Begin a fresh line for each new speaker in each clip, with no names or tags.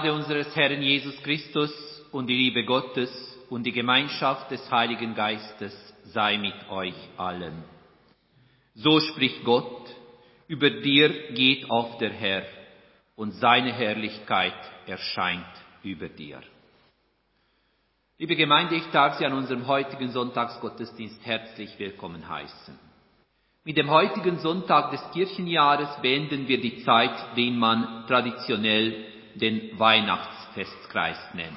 Gnade unseres Herrn Jesus Christus und die Liebe Gottes und die Gemeinschaft des Heiligen Geistes sei mit euch allen. So spricht Gott, über dir geht auf der Herr und seine Herrlichkeit erscheint über dir. Liebe Gemeinde, ich darf Sie an unserem heutigen Sonntagsgottesdienst herzlich willkommen heißen. Mit dem heutigen Sonntag des Kirchenjahres beenden wir die Zeit, den man traditionell den Weihnachtsfestkreis nennt.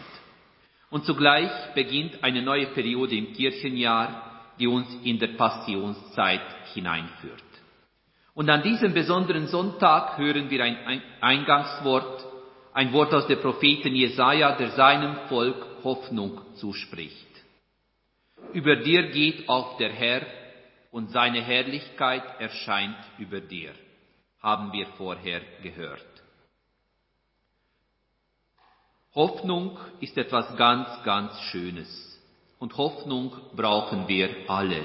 Und zugleich beginnt eine neue Periode im Kirchenjahr, die uns in der Passionszeit hineinführt. Und an diesem besonderen Sonntag hören wir ein Eingangswort, ein Wort aus der Propheten Jesaja, der seinem Volk Hoffnung zuspricht. Über dir geht auch der Herr und seine Herrlichkeit erscheint über dir, haben wir vorher gehört. Hoffnung ist etwas ganz, ganz Schönes und Hoffnung brauchen wir alle.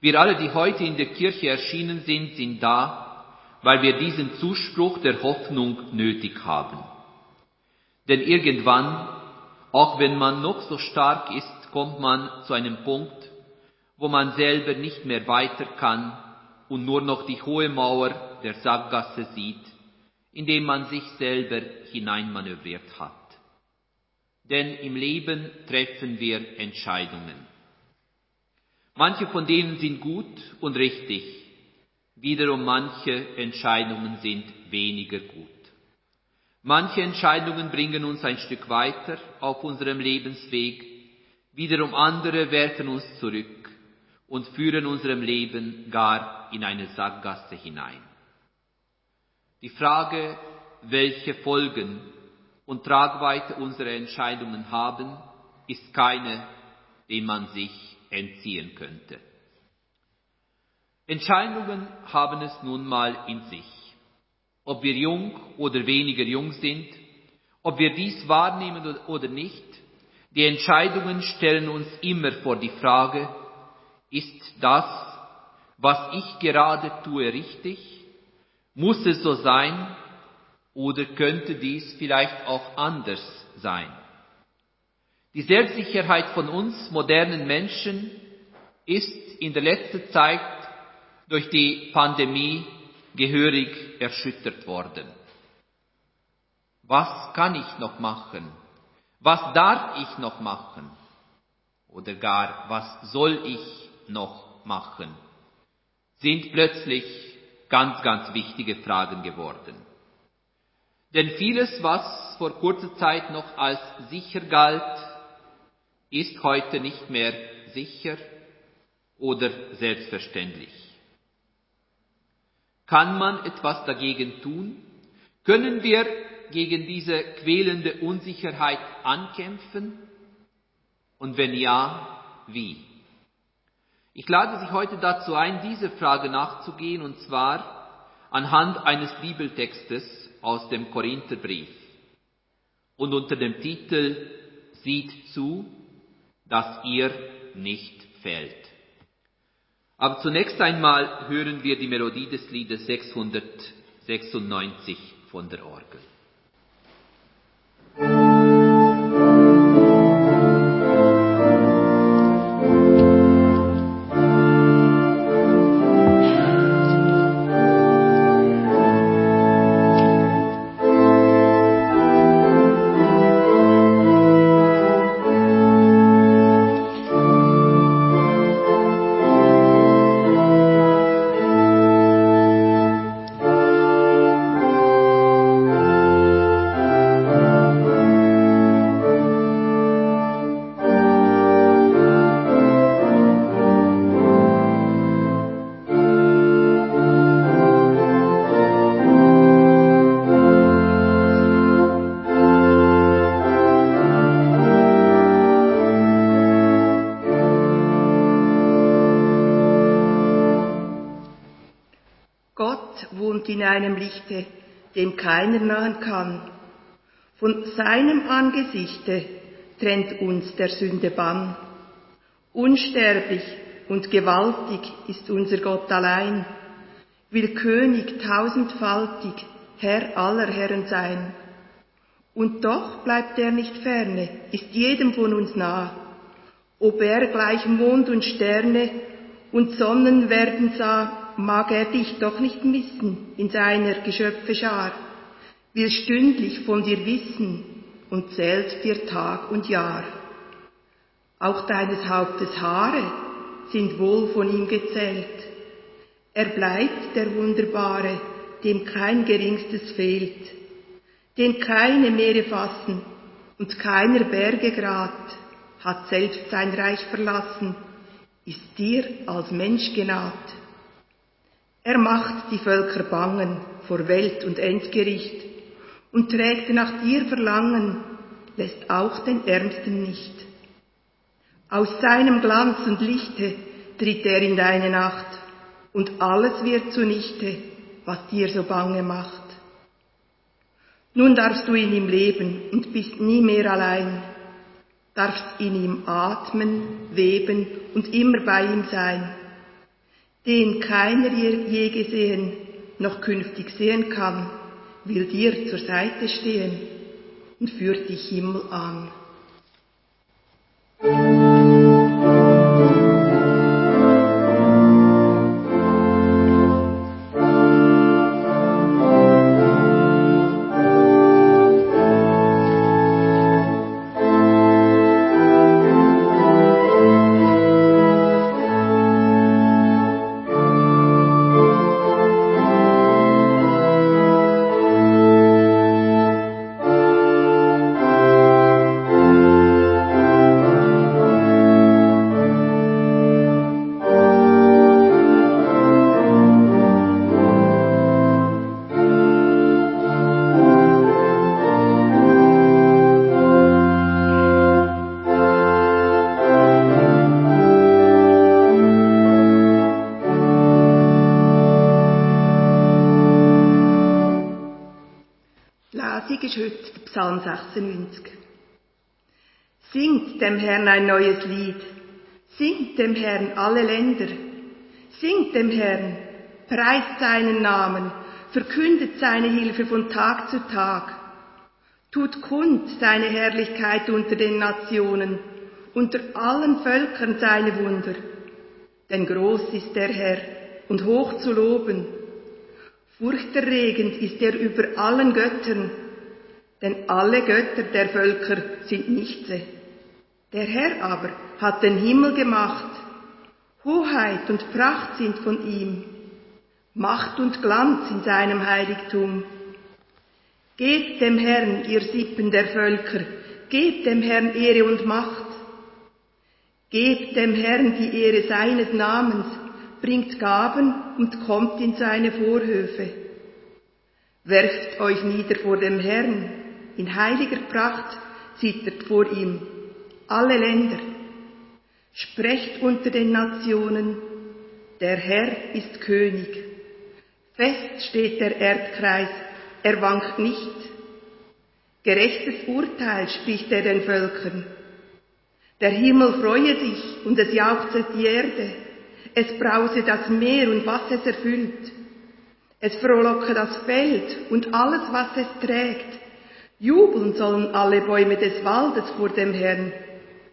Wir alle, die heute in der Kirche erschienen sind, sind da, weil wir diesen Zuspruch der Hoffnung nötig haben. Denn irgendwann, auch wenn man noch so stark ist, kommt man zu einem Punkt, wo man selber nicht mehr weiter kann und nur noch die hohe Mauer der Sackgasse sieht indem man sich selber hineinmanövriert hat. Denn im Leben treffen wir Entscheidungen. Manche von denen sind gut und richtig, wiederum manche Entscheidungen sind weniger gut. Manche Entscheidungen bringen uns ein Stück weiter auf unserem Lebensweg, wiederum andere werfen uns zurück und führen unserem Leben gar in eine Sackgasse hinein. Die Frage, welche Folgen und Tragweite unsere Entscheidungen haben, ist keine, dem man sich entziehen könnte. Entscheidungen haben es nun mal in sich. Ob wir jung oder weniger jung sind, ob wir dies wahrnehmen oder nicht, die Entscheidungen stellen uns immer vor die Frage, ist das, was ich gerade tue, richtig? Muss es so sein oder könnte dies vielleicht auch anders sein? Die Selbstsicherheit von uns modernen Menschen ist in der letzten Zeit durch die Pandemie gehörig erschüttert worden. Was kann ich noch machen? Was darf ich noch machen? Oder gar, was soll ich noch machen? Sind plötzlich ganz, ganz wichtige Fragen geworden. Denn vieles, was vor kurzer Zeit noch als sicher galt, ist heute nicht mehr sicher oder selbstverständlich. Kann man etwas dagegen tun? Können wir gegen diese quälende Unsicherheit ankämpfen? Und wenn ja, wie? Ich lade Sie heute dazu ein, diese Frage nachzugehen, und zwar anhand eines Bibeltextes aus dem Korintherbrief. Und unter dem Titel Sieht zu, dass ihr nicht fällt. Aber zunächst einmal hören wir die Melodie des Liedes 696 von der Orgel.
Keiner nahen kann. Von seinem Angesichte trennt uns der Sünde Bann. Unsterblich und gewaltig ist unser Gott allein, will König tausendfaltig, Herr aller Herren sein. Und doch bleibt er nicht ferne, ist jedem von uns nah. Ob er gleich Mond und Sterne und Sonnen werden sah, mag er dich doch nicht missen in seiner Geschöpfe Schar, will stündlich von dir wissen und zählt dir Tag und Jahr. Auch deines Hauptes Haare sind wohl von ihm gezählt. Er bleibt der Wunderbare, dem kein geringstes fehlt, den keine Meere fassen und keiner Berge grad, hat selbst sein Reich verlassen, ist dir als Mensch genaht. Er macht die Völker bangen vor Welt und Endgericht und trägt nach dir Verlangen, lässt auch den Ärmsten nicht. Aus seinem Glanz und Lichte tritt er in deine Nacht und alles wird zunichte, was dir so bange macht. Nun darfst du in ihm leben und bist nie mehr allein, darfst in ihm atmen, weben und immer bei ihm sein, den keiner je gesehen noch künftig sehen kann, will dir zur Seite stehen und führt dich Himmel an. Dem Herrn ein neues Lied, singt dem Herrn alle Länder, singt dem Herrn, preist seinen Namen, verkündet seine Hilfe von Tag zu Tag, tut kund seine Herrlichkeit unter den Nationen, unter allen Völkern seine Wunder. Denn groß ist der Herr und hoch zu loben. Furchterregend ist er über allen Göttern denn alle Götter der Völker sind nichtse. Der Herr aber hat den Himmel gemacht. Hoheit und Pracht sind von ihm. Macht und Glanz in seinem Heiligtum. Gebt dem Herrn, ihr Sippen der Völker, gebt dem Herrn Ehre und Macht. Gebt dem Herrn die Ehre seines Namens, bringt Gaben und kommt in seine Vorhöfe. Werft euch nieder vor dem Herrn, in heiliger Pracht zittert vor ihm alle Länder. Sprecht unter den Nationen, der Herr ist König. Fest steht der Erdkreis, er wankt nicht. Gerechtes Urteil spricht er den Völkern. Der Himmel freue sich und es jauchzet die Erde. Es brause das Meer und was es erfüllt. Es frohlocke das Feld und alles, was es trägt. Jubeln sollen alle Bäume des Waldes vor dem Herrn,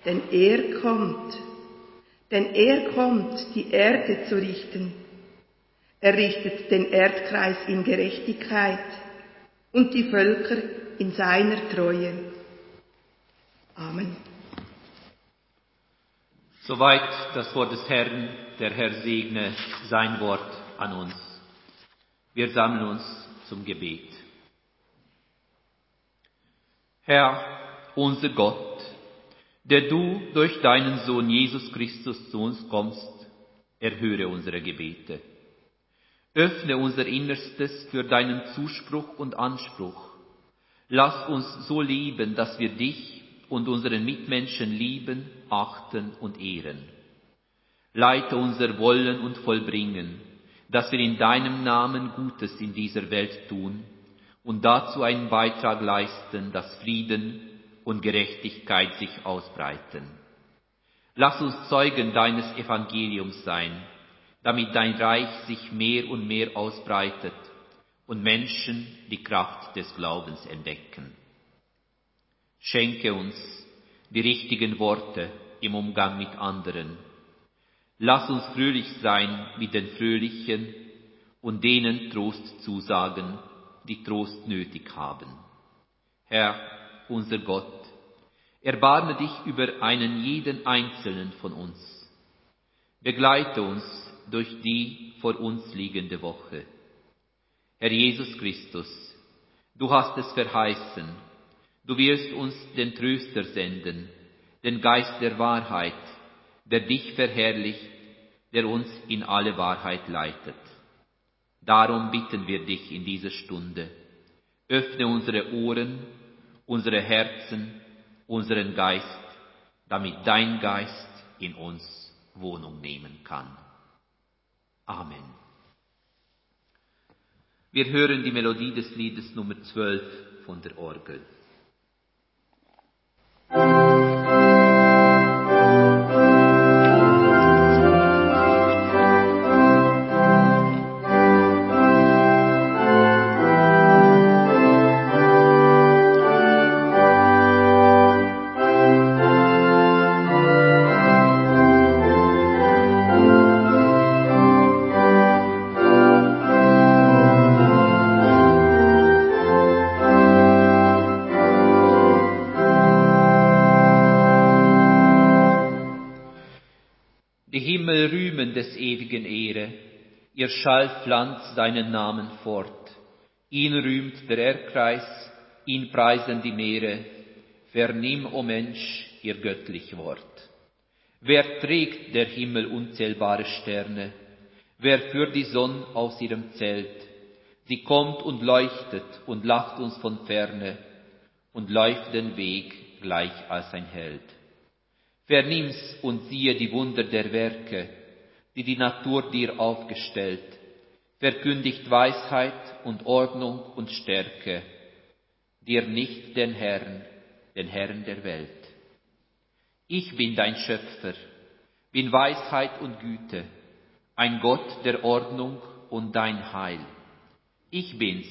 denn er kommt, denn er kommt, die Erde zu richten. Er richtet den Erdkreis in Gerechtigkeit und die Völker in seiner Treue. Amen.
Soweit das Wort des Herrn, der Herr segne sein Wort an uns. Wir sammeln uns zum Gebet. Herr, unser Gott, der du durch deinen Sohn Jesus Christus zu uns kommst, erhöre unsere Gebete. Öffne unser Innerstes für deinen Zuspruch und Anspruch. Lass uns so lieben, dass wir dich und unseren Mitmenschen lieben, achten und ehren. Leite unser Wollen und Vollbringen, dass wir in deinem Namen Gutes in dieser Welt tun und dazu einen Beitrag leisten, dass Frieden und Gerechtigkeit sich ausbreiten. Lass uns Zeugen deines Evangeliums sein, damit dein Reich sich mehr und mehr ausbreitet und Menschen die Kraft des Glaubens entdecken. Schenke uns die richtigen Worte im Umgang mit anderen. Lass uns fröhlich sein mit den Fröhlichen und denen Trost zusagen, die Trost nötig haben. Herr, unser Gott, erbarme dich über einen jeden einzelnen von uns. Begleite uns durch die vor uns liegende Woche. Herr Jesus Christus, du hast es verheißen, du wirst uns den Tröster senden, den Geist der Wahrheit, der dich verherrlicht, der uns in alle Wahrheit leitet. Darum bitten wir dich in dieser Stunde, öffne unsere Ohren, unsere Herzen, unseren Geist, damit dein Geist in uns Wohnung nehmen kann. Amen. Wir hören die Melodie des Liedes Nummer 12 von der Orgel. Ihr Schall pflanzt seinen Namen fort. Ihn rühmt der Erdkreis, ihn preisen die Meere. Vernimm, o oh Mensch, ihr göttlich Wort. Wer trägt der Himmel unzählbare Sterne? Wer führt die Sonne aus ihrem Zelt? Sie kommt und leuchtet und lacht uns von ferne und läuft den Weg gleich als ein Held. Vernimm's und siehe die Wunder der Werke, die die Natur dir aufgestellt, verkündigt Weisheit und Ordnung und Stärke, dir nicht den Herrn, den Herrn der Welt. Ich bin dein Schöpfer, bin Weisheit und Güte, ein Gott der Ordnung und dein Heil. Ich bin's,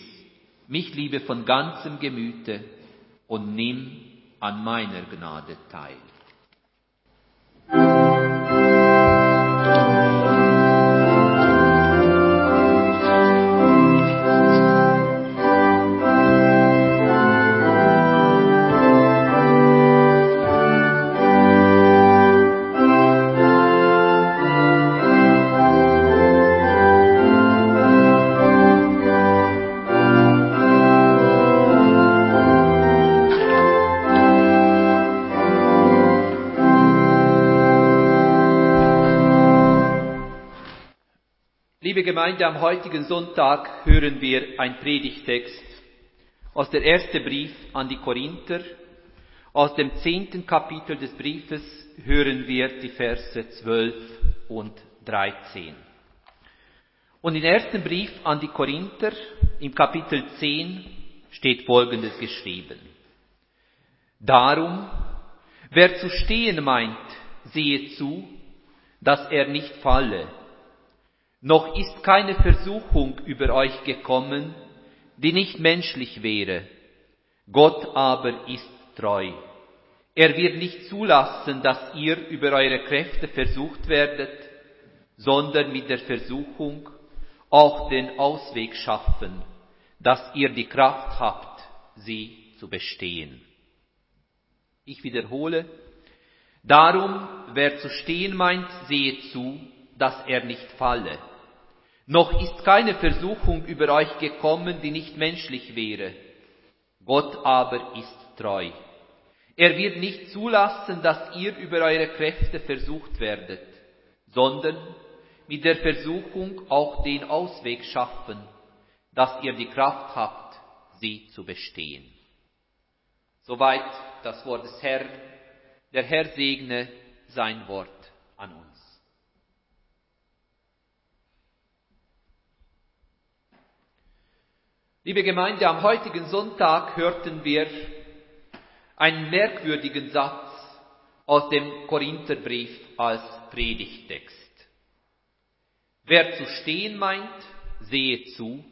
mich liebe von ganzem Gemüte und nimm an meiner Gnade teil. Gemeinde, am heutigen Sonntag hören wir ein Predigtext aus der ersten Brief an die Korinther. Aus dem zehnten Kapitel des Briefes hören wir die Verse 12 und 13. Und im ersten Brief an die Korinther, im Kapitel 10, steht Folgendes geschrieben. Darum, wer zu stehen meint, sehe zu, dass er nicht falle noch ist keine Versuchung über euch gekommen, die nicht menschlich wäre. Gott aber ist treu. Er wird nicht zulassen, dass ihr über eure Kräfte versucht werdet, sondern mit der Versuchung auch den Ausweg schaffen, dass ihr die Kraft habt, sie zu bestehen. Ich wiederhole, darum, wer zu stehen meint, sehe zu, dass er nicht falle. Noch ist keine Versuchung über euch gekommen, die nicht menschlich wäre. Gott aber ist treu. Er wird nicht zulassen, dass ihr über eure Kräfte versucht werdet, sondern mit der Versuchung auch den Ausweg schaffen, dass ihr die Kraft habt, sie zu bestehen. Soweit das Wort des Herrn. Der Herr segne sein Wort an uns. Liebe Gemeinde, am heutigen Sonntag hörten wir einen merkwürdigen Satz aus dem Korintherbrief als Predigtext. Wer zu stehen meint, sehe zu,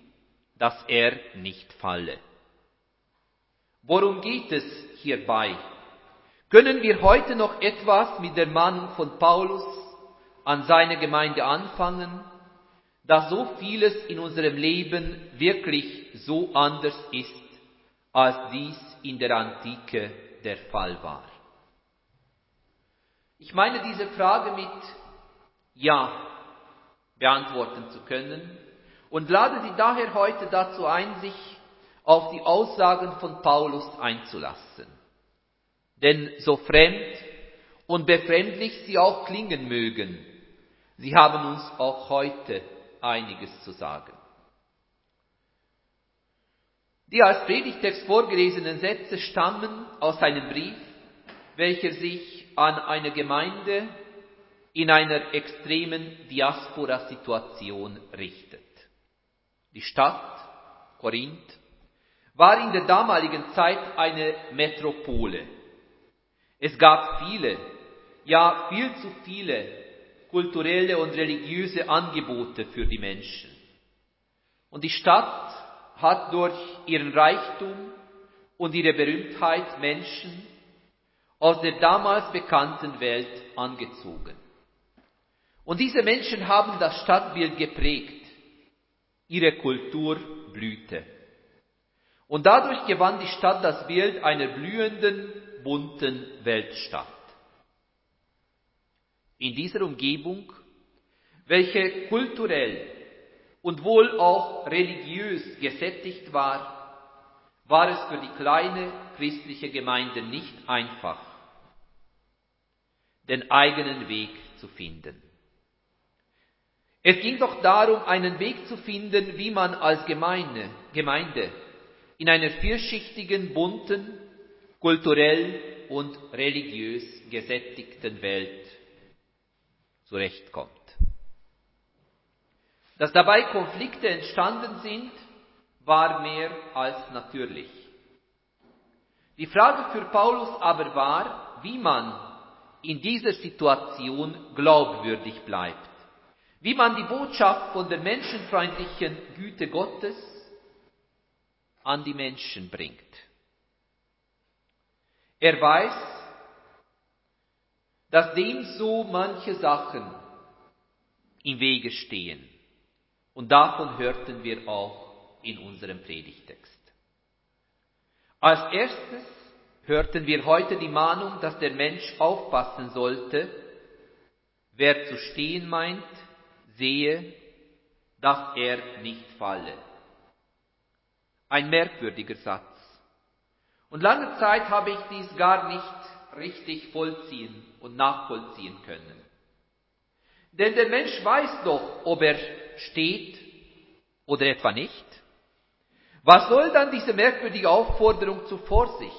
dass er nicht falle. Worum geht es hierbei? Können wir heute noch etwas mit der Mahnung von Paulus an seine Gemeinde anfangen, da so vieles in unserem Leben wirklich so anders ist, als dies in der Antike der Fall war? Ich meine diese Frage mit Ja beantworten zu können und lade Sie daher heute dazu ein, sich auf die Aussagen von Paulus einzulassen. Denn so fremd und befremdlich sie auch klingen mögen, sie haben uns auch heute einiges zu sagen. Die als Predigtext vorgelesenen Sätze stammen aus einem Brief, welcher sich an eine Gemeinde in einer extremen Diaspora-Situation richtet. Die Stadt Korinth war in der damaligen Zeit eine Metropole. Es gab viele, ja viel zu viele kulturelle und religiöse Angebote für die Menschen. Und die Stadt hat durch ihren Reichtum und ihre Berühmtheit Menschen aus der damals bekannten Welt angezogen. Und diese Menschen haben das Stadtbild geprägt. Ihre Kultur blühte. Und dadurch gewann die Stadt das Bild einer blühenden, bunten Weltstadt. In dieser Umgebung, welche kulturell und wohl auch religiös gesättigt war, war es für die kleine christliche Gemeinde nicht einfach, den eigenen Weg zu finden. Es ging doch darum, einen Weg zu finden, wie man als Gemeinde, Gemeinde in einer vierschichtigen, bunten, kulturell und religiös gesättigten Welt zurechtkommt. Dass dabei Konflikte entstanden sind, war mehr als natürlich. Die Frage für Paulus aber war, wie man in dieser Situation glaubwürdig bleibt, wie man die Botschaft von der menschenfreundlichen Güte Gottes an die Menschen bringt. Er weiß, dass dem so manche Sachen im Wege stehen. Und davon hörten wir auch in unserem Predigtext. Als erstes hörten wir heute die Mahnung, dass der Mensch aufpassen sollte, wer zu stehen meint, sehe, dass er nicht falle. Ein merkwürdiger Satz. Und lange Zeit habe ich dies gar nicht richtig vollziehen und nachvollziehen können. Denn der Mensch weiß doch, ob er steht oder etwa nicht. Was soll dann diese merkwürdige Aufforderung zur Vorsicht?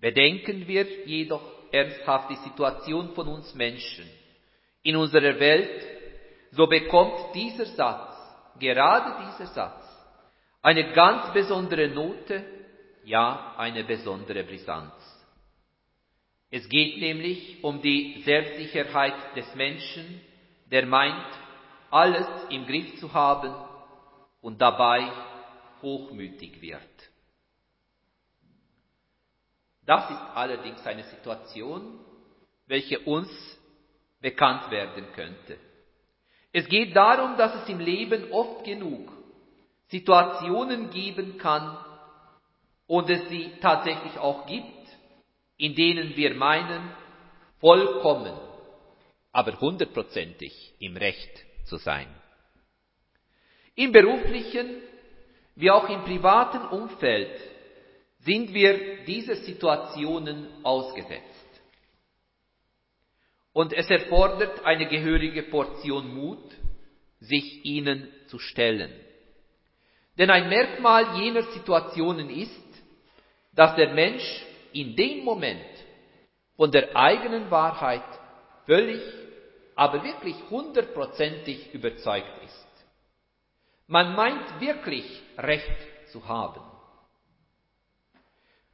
Bedenken wir jedoch ernsthaft die Situation von uns Menschen in unserer Welt, so bekommt dieser Satz, gerade dieser Satz, eine ganz besondere Note, ja eine besondere Brisanz. Es geht nämlich um die Selbstsicherheit des Menschen, der meint, alles im Griff zu haben und dabei hochmütig wird. Das ist allerdings eine Situation, welche uns bekannt werden könnte. Es geht darum, dass es im Leben oft genug Situationen geben kann und es sie tatsächlich auch gibt, in denen wir meinen, vollkommen, aber hundertprozentig im Recht zu sein. Im beruflichen wie auch im privaten Umfeld sind wir diese Situationen ausgesetzt. Und es erfordert eine gehörige Portion Mut, sich ihnen zu stellen. Denn ein Merkmal jener Situationen ist, dass der Mensch in dem Moment von der eigenen Wahrheit völlig, aber wirklich hundertprozentig überzeugt ist. Man meint wirklich Recht zu haben.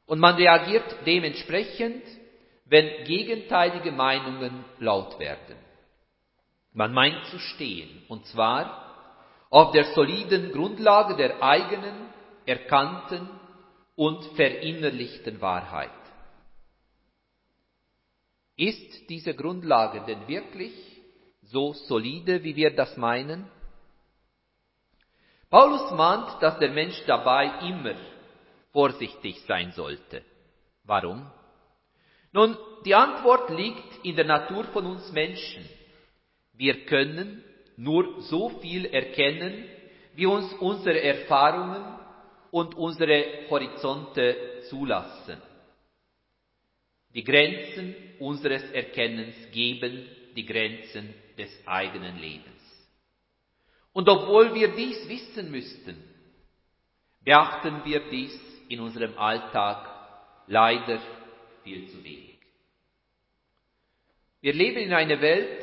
Und man reagiert dementsprechend, wenn gegenteilige Meinungen laut werden. Man meint zu stehen, und zwar auf der soliden Grundlage der eigenen erkannten und verinnerlichten Wahrheit. Ist diese Grundlage denn wirklich so solide, wie wir das meinen? Paulus mahnt, dass der Mensch dabei immer vorsichtig sein sollte. Warum? Nun, die Antwort liegt in der Natur von uns Menschen. Wir können nur so viel erkennen, wie uns unsere Erfahrungen und unsere Horizonte zulassen. Die Grenzen unseres Erkennens geben die Grenzen des eigenen Lebens. Und obwohl wir dies wissen müssten, beachten wir dies in unserem Alltag leider viel zu wenig. Wir leben in einer Welt,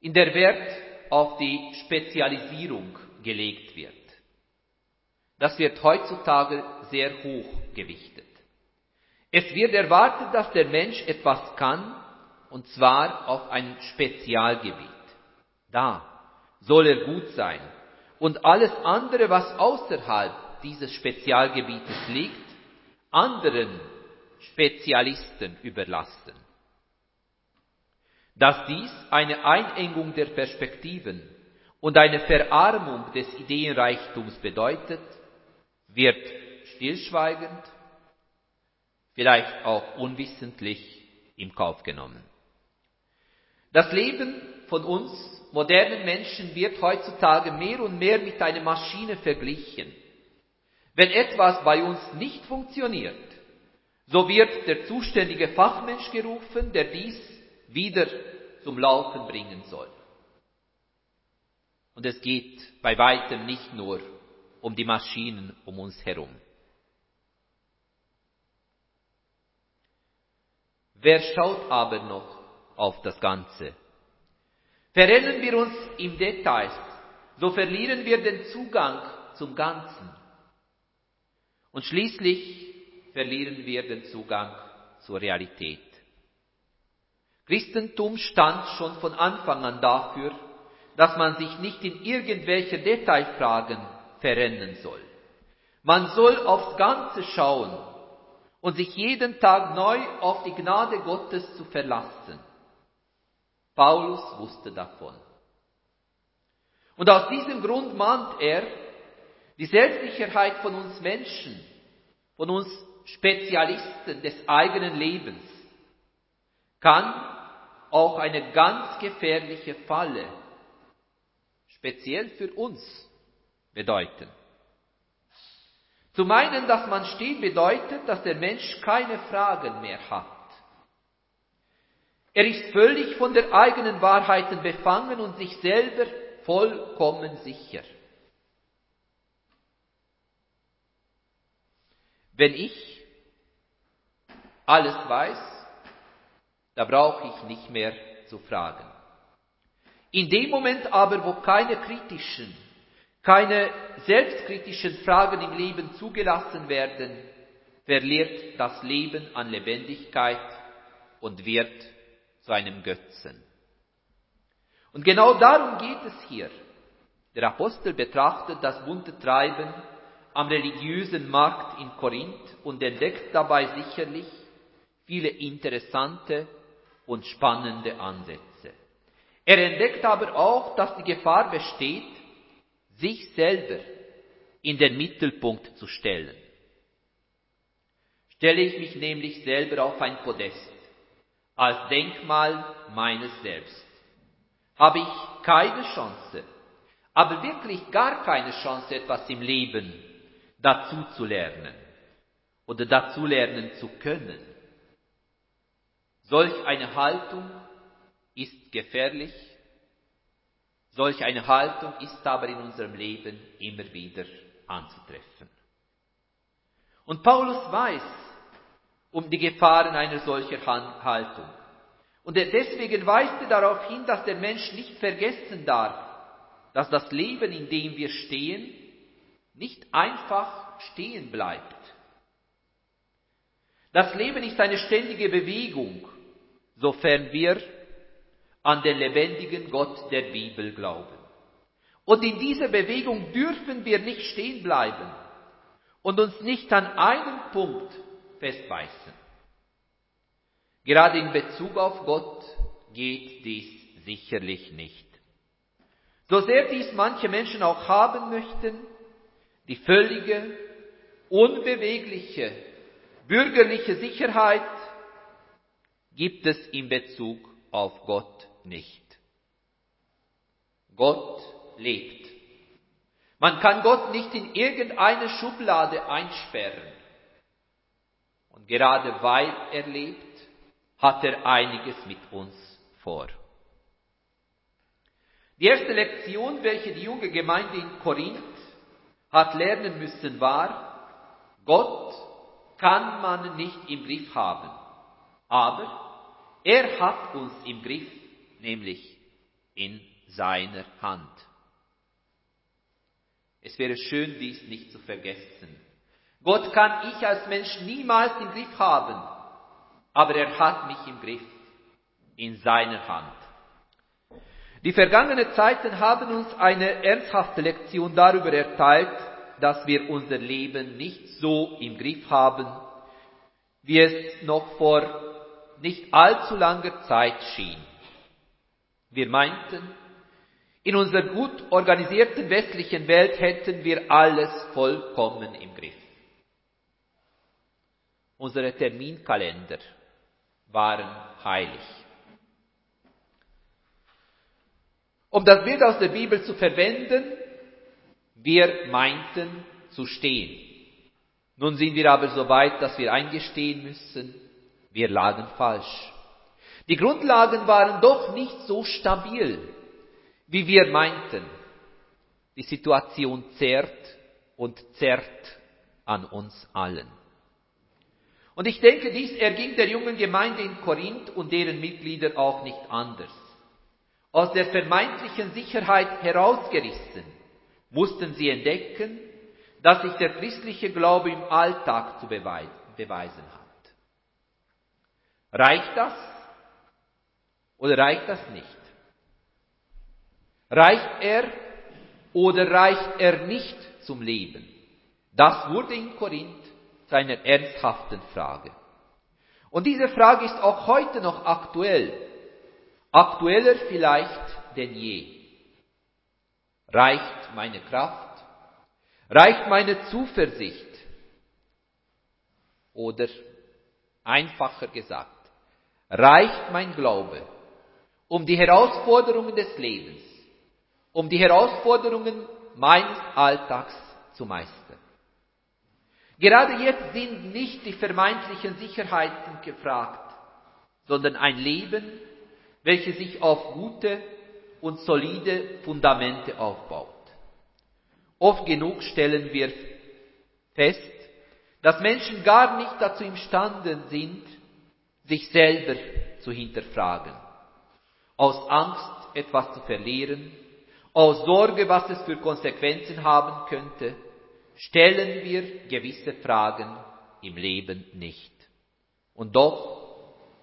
in der Wert auf die Spezialisierung gelegt wird. Das wird heutzutage sehr hoch gewichtet. Es wird erwartet, dass der Mensch etwas kann, und zwar auf ein Spezialgebiet. Da soll er gut sein. Und alles andere, was außerhalb dieses Spezialgebietes liegt, anderen Spezialisten überlassen. Dass dies eine Einengung der Perspektiven und eine Verarmung des Ideenreichtums bedeutet, wird stillschweigend, vielleicht auch unwissentlich im Kauf genommen. Das Leben von uns modernen Menschen wird heutzutage mehr und mehr mit einer Maschine verglichen. Wenn etwas bei uns nicht funktioniert, so wird der zuständige Fachmensch gerufen, der dies wieder zum Laufen bringen soll. Und es geht bei weitem nicht nur um die Maschinen um uns herum. Wer schaut aber noch auf das Ganze? Verrennen wir uns im Details, so verlieren wir den Zugang zum Ganzen. Und schließlich verlieren wir den Zugang zur Realität. Christentum stand schon von Anfang an dafür, dass man sich nicht in irgendwelche Detailfragen verrennen soll. Man soll aufs Ganze schauen und sich jeden Tag neu auf die Gnade Gottes zu verlassen. Paulus wusste davon. Und aus diesem Grund mahnt er die Selbstsicherheit von uns Menschen, von uns Spezialisten des eigenen Lebens, kann auch eine ganz gefährliche Falle, speziell für uns, bedeuten. Zu meinen, dass man steht, bedeutet, dass der Mensch keine Fragen mehr hat. Er ist völlig von der eigenen Wahrheiten befangen und sich selber vollkommen sicher. Wenn ich alles weiß, da brauche ich nicht mehr zu fragen. In dem Moment aber, wo keine kritischen, keine selbstkritischen Fragen im Leben zugelassen werden, verliert das Leben an Lebendigkeit und wird zu einem Götzen. Und genau darum geht es hier. Der Apostel betrachtet das bunte Treiben am religiösen Markt in Korinth und entdeckt dabei sicherlich viele interessante und spannende Ansätze. Er entdeckt aber auch, dass die Gefahr besteht, sich selber in den Mittelpunkt zu stellen. Stelle ich mich nämlich selber auf ein Podest, als Denkmal meines Selbst, habe ich keine Chance, aber wirklich gar keine Chance, etwas im Leben dazu zu lernen oder dazu lernen zu können. Solch eine Haltung ist gefährlich, solch eine Haltung ist aber in unserem Leben immer wieder anzutreffen. Und Paulus weiß um die Gefahren einer solchen Haltung. Und deswegen weist er darauf hin, dass der Mensch nicht vergessen darf, dass das Leben, in dem wir stehen, nicht einfach stehen bleibt. Das Leben ist eine ständige Bewegung, sofern wir an den lebendigen Gott der Bibel glauben. Und in dieser Bewegung dürfen wir nicht stehen bleiben. und uns nicht an einen Punkt festbeißen. Gerade in Bezug auf Gott geht dies sicherlich nicht. So sehr dies manche Menschen auch haben möchten, die völlige, unbewegliche, bürgerliche Sicherheit gibt es in Bezug auf Gott nicht. Gott lebt. Man kann Gott nicht in irgendeine Schublade einsperren. Und gerade weil er lebt, hat er einiges mit uns vor. Die erste Lektion, welche die junge Gemeinde in Korinth hat lernen müssen, war, Gott kann man nicht im Griff haben, aber er hat uns im Griff, nämlich in seiner Hand. Es wäre schön, dies nicht zu vergessen. Gott kann ich als Mensch niemals im Griff haben, aber er hat mich im Griff, in seiner Hand. Die vergangenen Zeiten haben uns eine ernsthafte Lektion darüber erteilt, dass wir unser Leben nicht so im Griff haben, wie es noch vor nicht allzu langer Zeit schien. Wir meinten, in unserer gut organisierten westlichen Welt hätten wir alles vollkommen im Griff. Unsere Terminkalender waren heilig. Um das Bild aus der Bibel zu verwenden, wir meinten zu stehen. Nun sind wir aber so weit, dass wir eingestehen müssen, wir lagen falsch. Die Grundlagen waren doch nicht so stabil, wie wir meinten. Die Situation zerrt und zerrt an uns allen. Und ich denke, dies erging der jungen Gemeinde in Korinth und deren Mitglieder auch nicht anders. Aus der vermeintlichen Sicherheit herausgerissen, mussten sie entdecken, dass sich der christliche Glaube im Alltag zu beweisen hat. Reicht das oder reicht das nicht? Reicht er oder reicht er nicht zum Leben? Das wurde in Korinth zu einer ernsthaften Frage. Und diese Frage ist auch heute noch aktuell. Aktueller vielleicht denn je. Reicht meine Kraft? Reicht meine Zuversicht? Oder einfacher gesagt, reicht mein Glaube, um die Herausforderungen des Lebens, um die Herausforderungen meines Alltags zu meistern? Gerade jetzt sind nicht die vermeintlichen Sicherheiten gefragt, sondern ein Leben, welches sich auf gute und solide Fundamente aufbaut. Oft genug stellen wir fest, dass Menschen gar nicht dazu imstande sind, sich selber zu hinterfragen. Aus Angst, etwas zu verlieren, aus Sorge, was es für Konsequenzen haben könnte, stellen wir gewisse Fragen im Leben nicht. Und doch,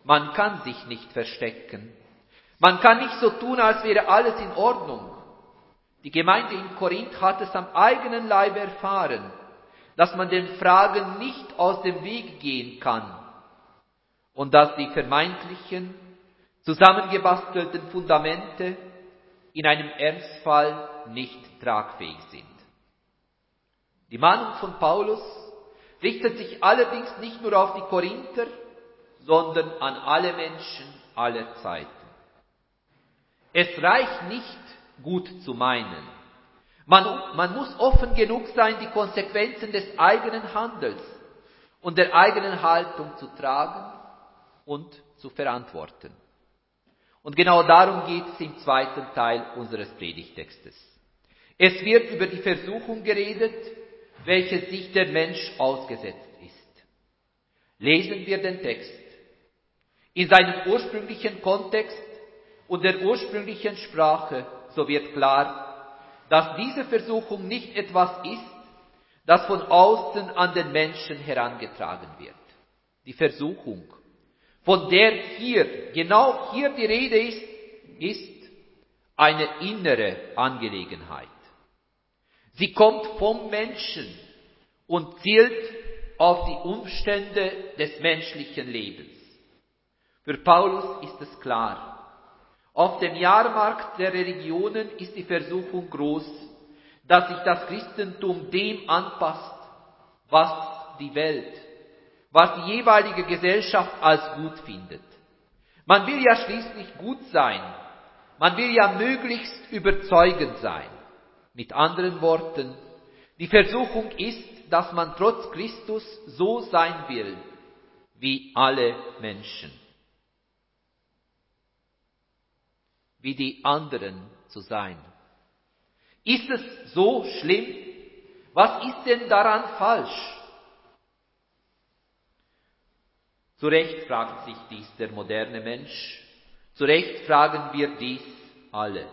man kann sich nicht verstecken man kann nicht so tun, als wäre alles in Ordnung. Die Gemeinde in Korinth hat es am eigenen Leib erfahren, dass man den Fragen nicht aus dem Weg gehen kann und dass die vermeintlichen, zusammengebastelten Fundamente in einem Ernstfall nicht tragfähig sind. Die Mahnung von Paulus richtet sich allerdings nicht nur auf die Korinther, sondern an alle Menschen aller Zeiten. Es reicht nicht, gut zu meinen. Man, man muss offen genug sein, die Konsequenzen des eigenen Handels und der eigenen Haltung zu tragen und zu verantworten. Und genau darum geht es im zweiten Teil unseres Predigtextes. Es wird über die Versuchung geredet, welche sich der Mensch ausgesetzt ist. Lesen wir den Text. In seinem ursprünglichen Kontext und der ursprünglichen Sprache, so wird klar, dass diese Versuchung nicht etwas ist, das von außen an den Menschen herangetragen wird. Die Versuchung, von der hier, genau hier die Rede ist, ist eine innere Angelegenheit. Sie kommt vom Menschen und zielt auf die Umstände des menschlichen Lebens. Für Paulus ist es klar. Auf dem Jahrmarkt der Religionen ist die Versuchung groß, dass sich das Christentum dem anpasst, was die Welt, was die jeweilige Gesellschaft als gut findet. Man will ja schließlich gut sein, man will ja möglichst überzeugend sein. Mit anderen Worten, die Versuchung ist, dass man trotz Christus so sein will wie alle Menschen. Wie die anderen zu sein. Ist es so schlimm? Was ist denn daran falsch? Zu Recht fragt sich dies der moderne Mensch. Zu Recht fragen wir dies alle.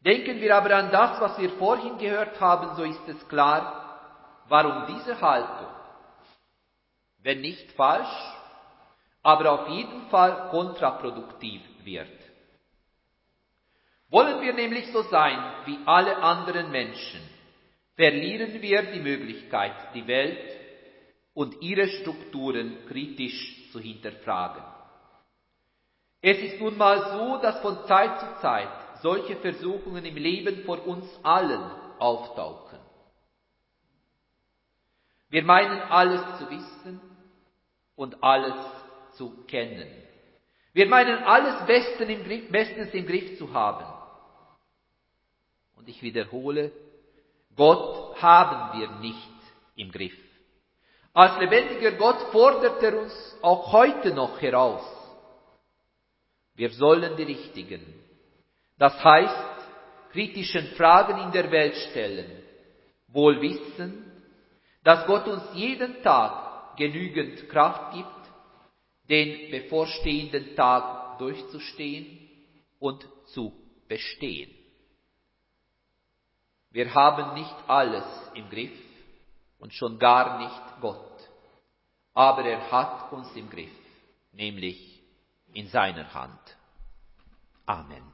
Denken wir aber an das, was wir vorhin gehört haben, so ist es klar, warum diese Haltung, wenn nicht falsch, aber auf jeden Fall kontraproduktiv wird. Wollen wir nämlich so sein wie alle anderen Menschen, verlieren wir die Möglichkeit, die Welt und ihre Strukturen kritisch zu hinterfragen. Es ist nun mal so, dass von Zeit zu Zeit solche Versuchungen im Leben von uns allen auftauchen. Wir meinen alles zu wissen und alles zu kennen. Wir meinen alles Besten im Griff, bestens im Griff zu haben. Und ich wiederhole, Gott haben wir nicht im Griff. Als lebendiger Gott fordert er uns auch heute noch heraus. Wir sollen die richtigen, das heißt kritischen Fragen in der Welt stellen, wohl wissen, dass Gott uns jeden Tag genügend Kraft gibt, den bevorstehenden Tag durchzustehen und zu bestehen. Wir haben nicht alles im Griff und schon gar nicht Gott, aber er hat uns im Griff, nämlich in seiner Hand. Amen.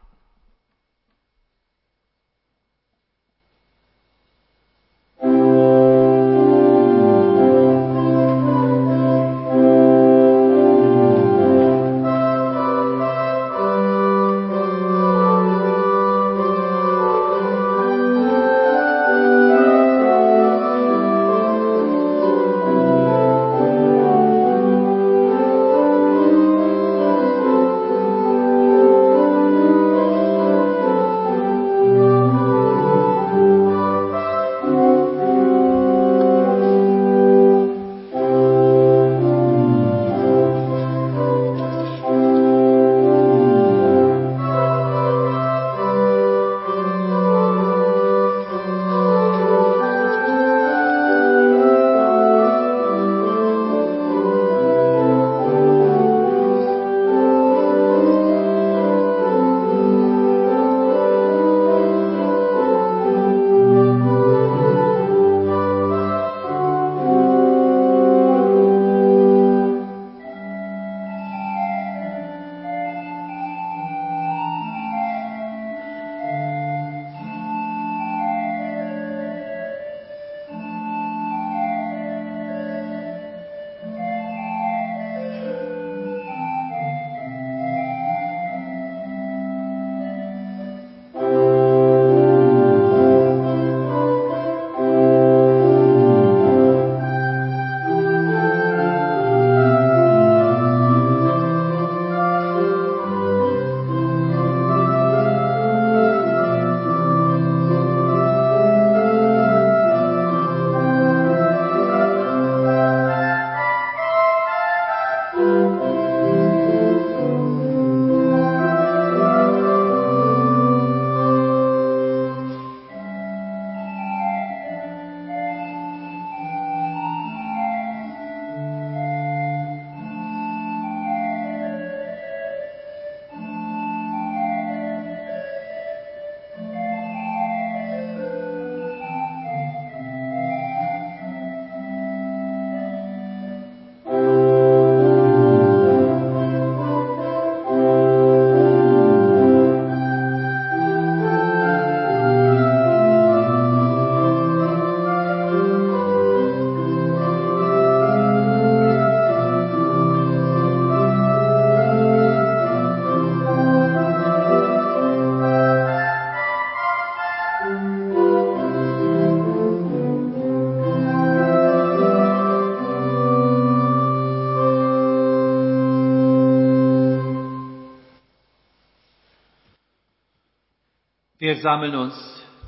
Wir sammeln uns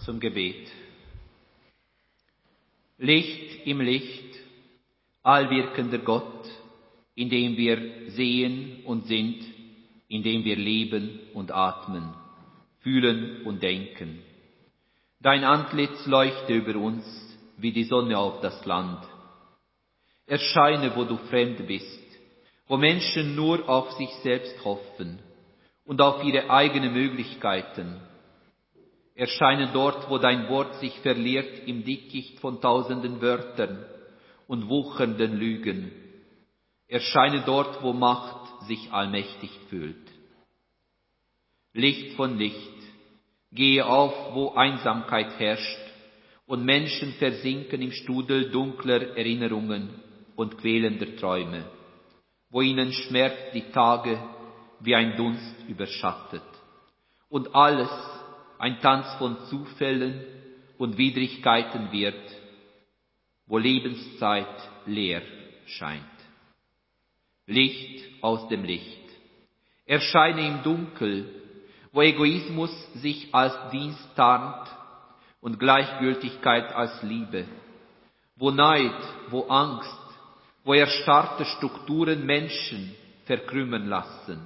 zum Gebet. Licht im Licht, allwirkender Gott, in dem wir sehen und sind, in dem wir leben und atmen, fühlen und denken. Dein Antlitz leuchte über uns wie die Sonne auf das Land. Erscheine, wo du fremd bist, wo Menschen nur auf sich selbst hoffen und auf ihre eigenen Möglichkeiten. Erscheine dort, wo dein Wort sich verliert im Dickicht von tausenden Wörtern und wuchernden Lügen. Erscheine dort, wo Macht sich allmächtig fühlt. Licht von Licht, gehe auf, wo Einsamkeit herrscht und Menschen versinken im Studel dunkler Erinnerungen und quälender Träume, wo ihnen Schmerz die Tage wie ein Dunst überschattet und alles ein Tanz von Zufällen und Widrigkeiten wird, wo Lebenszeit leer scheint. Licht aus dem Licht. Erscheine im Dunkel, wo Egoismus sich als Dienst tarnt und Gleichgültigkeit als Liebe, wo Neid, wo Angst, wo erstarrte Strukturen Menschen verkrümmen lassen,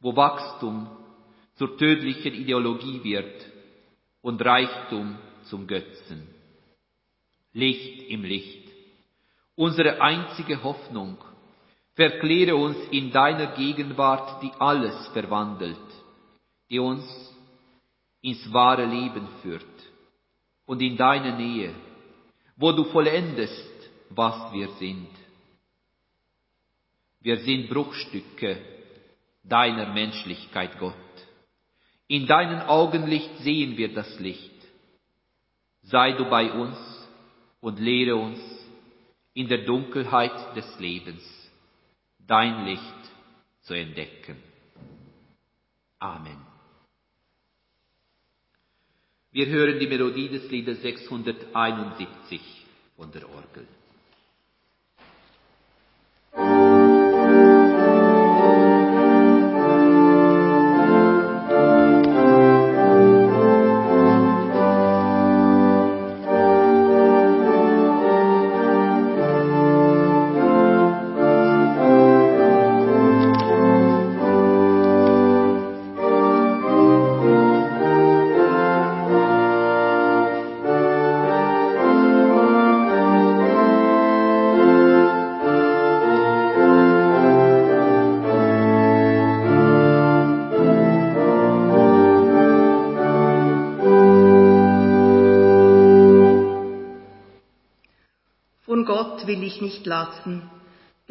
wo Wachstum zur tödlichen Ideologie wird und Reichtum zum Götzen. Licht im Licht. Unsere einzige Hoffnung. Verkläre uns in deiner Gegenwart, die alles verwandelt, die uns ins wahre Leben führt und in deine Nähe, wo du vollendest, was wir sind. Wir sind Bruchstücke deiner Menschlichkeit, Gott. In deinem Augenlicht sehen wir das Licht. Sei du bei uns und lehre uns in der Dunkelheit des Lebens dein Licht zu entdecken. Amen. Wir hören die Melodie des Liedes 671 von der Orgel.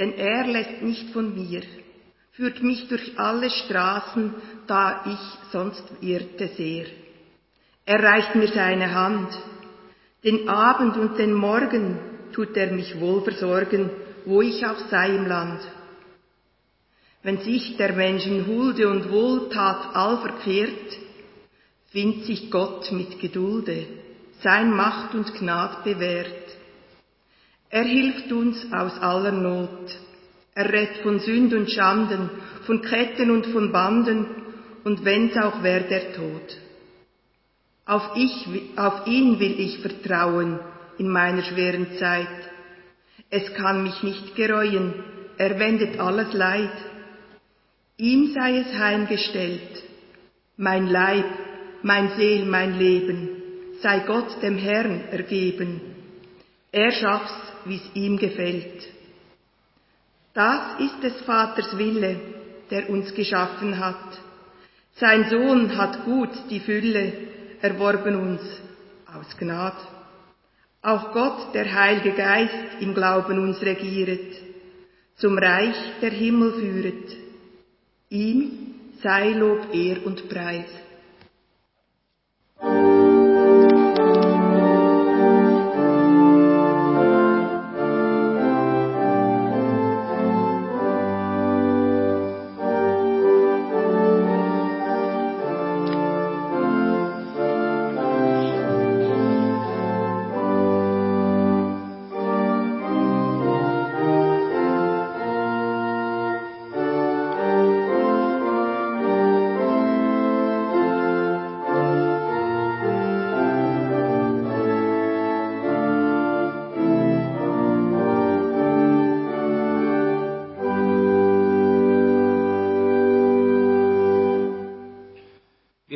Denn er lässt nicht von mir, führt mich durch alle Straßen, da ich sonst irrte sehr. Er reicht mir seine Hand, den Abend und den Morgen tut er mich wohl versorgen, wo ich auch sei im Land. Wenn sich der Menschen Hulde und Wohltat all verkehrt, findet sich Gott mit Gedulde, sein Macht und Gnad bewährt. Er hilft uns aus aller Not. Er rett von Sünd und Schanden, von Ketten und von Banden, und wenn's auch wär der Tod. Auf, ich, auf ihn will ich vertrauen in meiner schweren Zeit. Es kann mich nicht gereuen, er wendet alles Leid. Ihm sei es heimgestellt, mein Leib, mein Seel, mein Leben, sei Gott dem Herrn ergeben. Er schafft's wie es ihm gefällt. Das ist des Vaters Wille, der uns geschaffen hat. Sein Sohn hat gut die Fülle erworben uns aus Gnad. Auch Gott, der Heilige Geist, im Glauben uns regieret, zum Reich der Himmel führet. Ihm sei Lob, Ehr und Preis.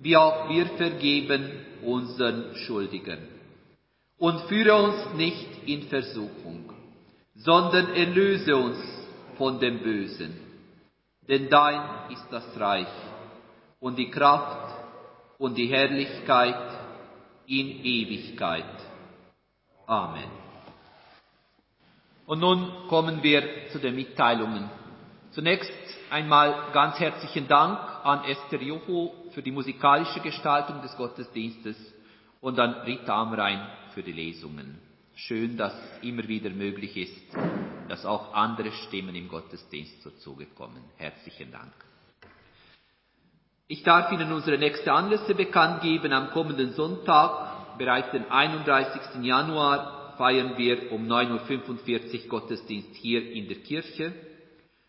wie auch wir vergeben unseren Schuldigern. Und führe uns nicht in Versuchung, sondern erlöse uns von dem Bösen. Denn dein ist das Reich und die Kraft und die Herrlichkeit in Ewigkeit. Amen. Und nun kommen wir zu den Mitteilungen. Zunächst einmal ganz herzlichen Dank an Esther Joho für die musikalische Gestaltung des Gottesdienstes und an Rita Amrein für die Lesungen. Schön, dass es immer wieder möglich ist, dass auch andere Stimmen im Gottesdienst zur. Herzlichen Dank. Ich darf Ihnen unsere nächste Anlässe bekannt geben. Am kommenden Sonntag, bereits den 31. Januar, feiern wir um 9.45 Uhr Gottesdienst hier in der Kirche.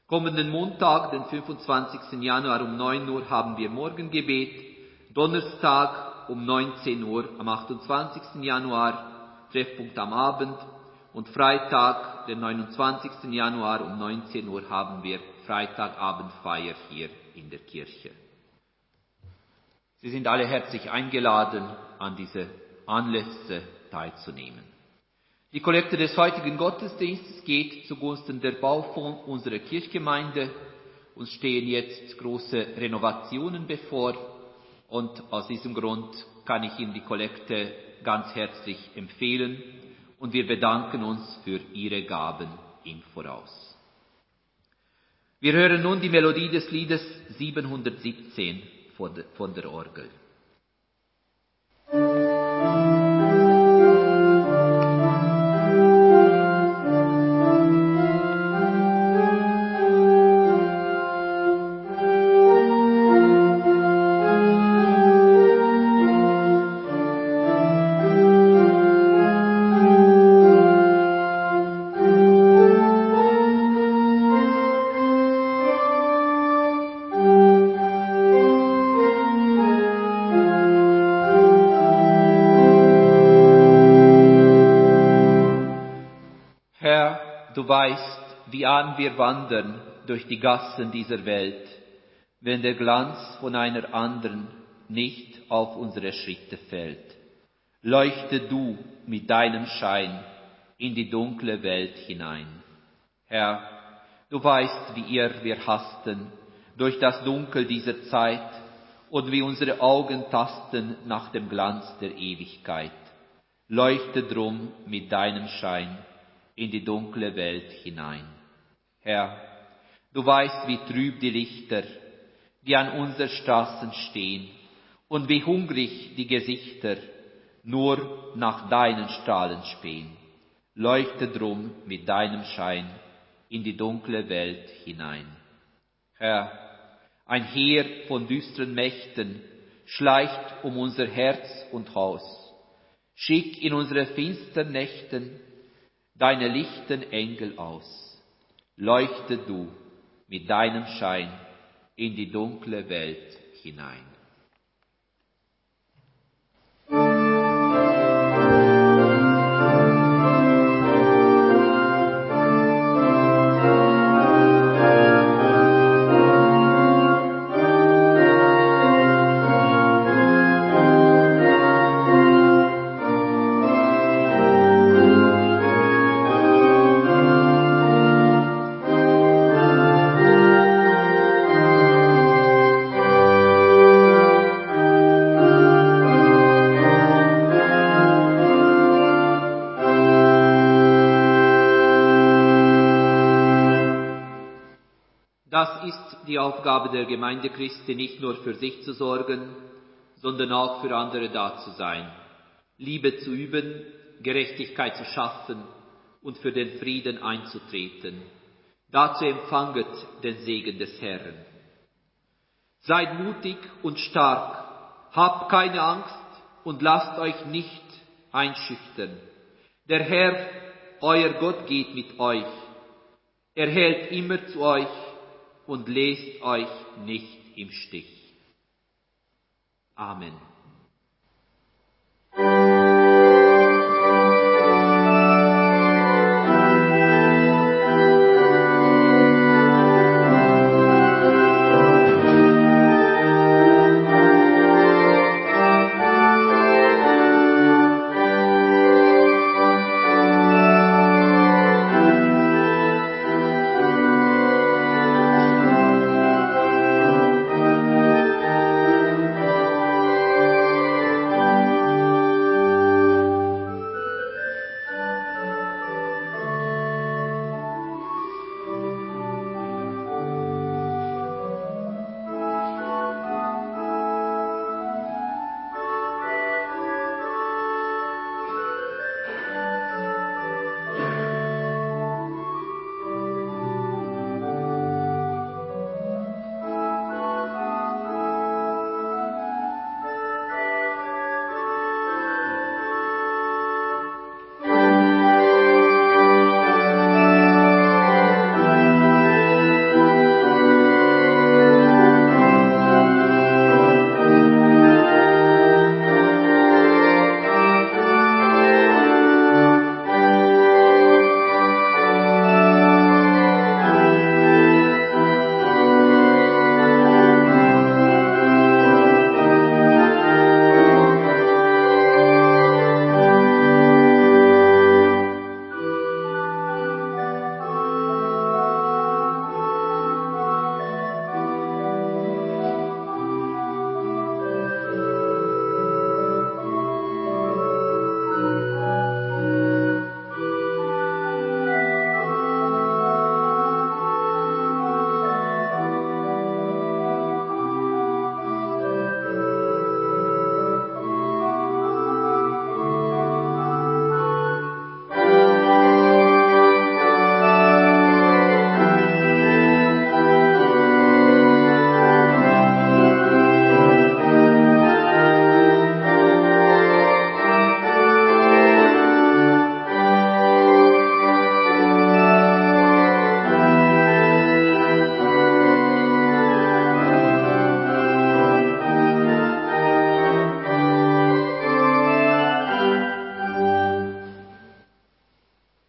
Kommenden Montag, den 25. Januar um 9 Uhr haben wir Morgengebet. Donnerstag um 19 Uhr am 28. Januar Treffpunkt am Abend. Und Freitag, den 29. Januar um 19 Uhr haben wir Freitagabendfeier hier in der Kirche. Sie sind alle herzlich eingeladen, an diese Anlässe teilzunehmen. Die Kollekte des heutigen Gottesdienstes geht zugunsten der Baufonds unserer Kirchgemeinde. Uns stehen jetzt große Renovationen bevor und aus diesem Grund kann ich Ihnen die Kollekte ganz herzlich empfehlen und wir bedanken uns für Ihre Gaben im Voraus. Wir hören nun die Melodie des Liedes 717 von der Orgel. An wir wandern durch die Gassen dieser Welt, wenn der Glanz von einer anderen nicht auf unsere Schritte fällt. Leuchte du mit deinem Schein in die dunkle Welt hinein. Herr, du weißt, wie ihr wir hasten durch das Dunkel dieser Zeit und wie unsere Augen tasten nach dem Glanz der Ewigkeit. Leuchte drum mit deinem Schein in die dunkle Welt hinein. Herr, du weißt, wie trüb die Lichter, die an unseren Straßen stehen, und wie hungrig die Gesichter nur nach deinen Strahlen spähen. Leuchte drum mit deinem Schein in die dunkle Welt hinein. Herr, ein Heer von düsteren Mächten schleicht um unser Herz und Haus. Schick in unsere finstern Nächten deine lichten Engel aus. Leuchte du mit deinem Schein in die dunkle Welt hinein. Die Aufgabe der Gemeinde Christi nicht nur für sich zu sorgen, sondern auch für andere da zu sein, Liebe zu üben, Gerechtigkeit zu schaffen und für den Frieden einzutreten. Dazu empfanget den Segen des Herrn. Seid mutig und stark habt keine Angst und lasst euch nicht einschüchtern. Der Herr, euer Gott, geht mit euch. Er hält immer zu euch und lässt euch nicht im Stich. Amen.